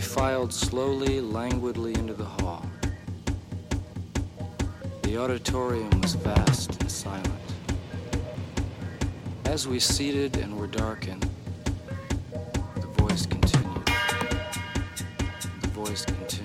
We filed slowly, languidly into the hall. The auditorium was vast and silent. As we seated and were darkened, the voice continued. The voice continued.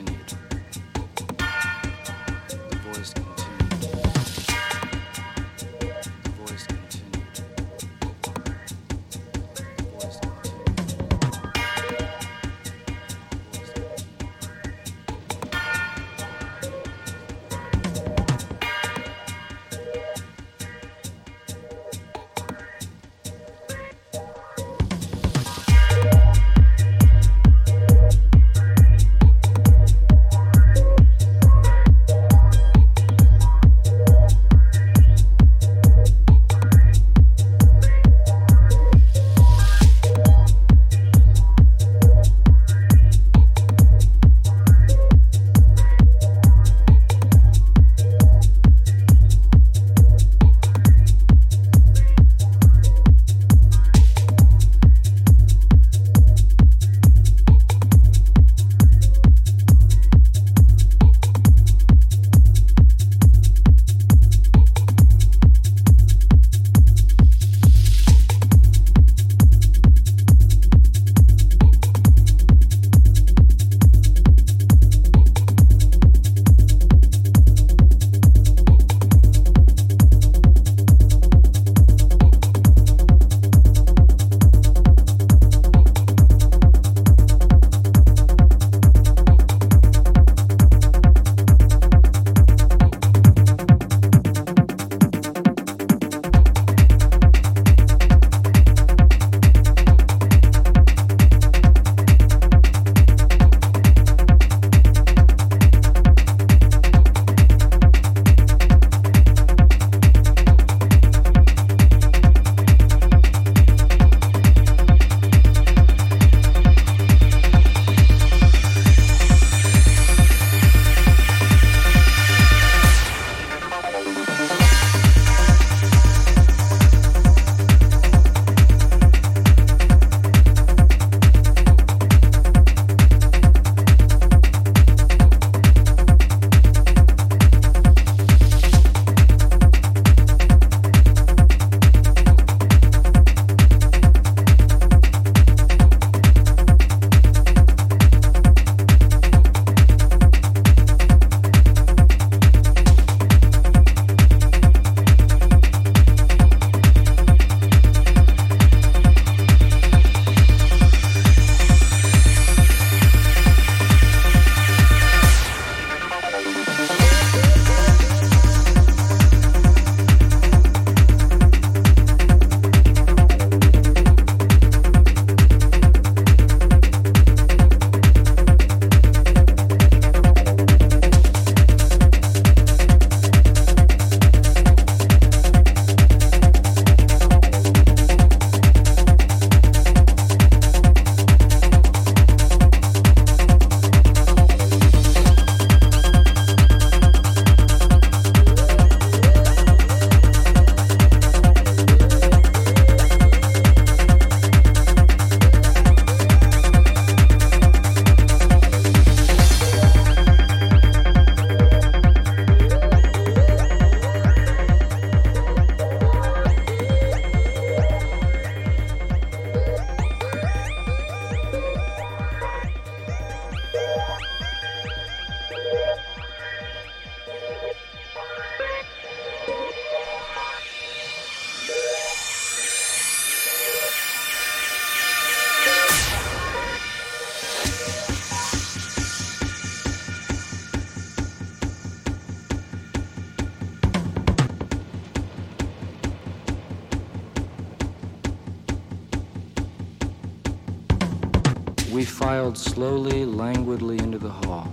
Filed slowly, languidly into the hall.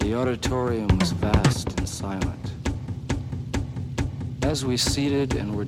The auditorium was vast and silent. As we seated and were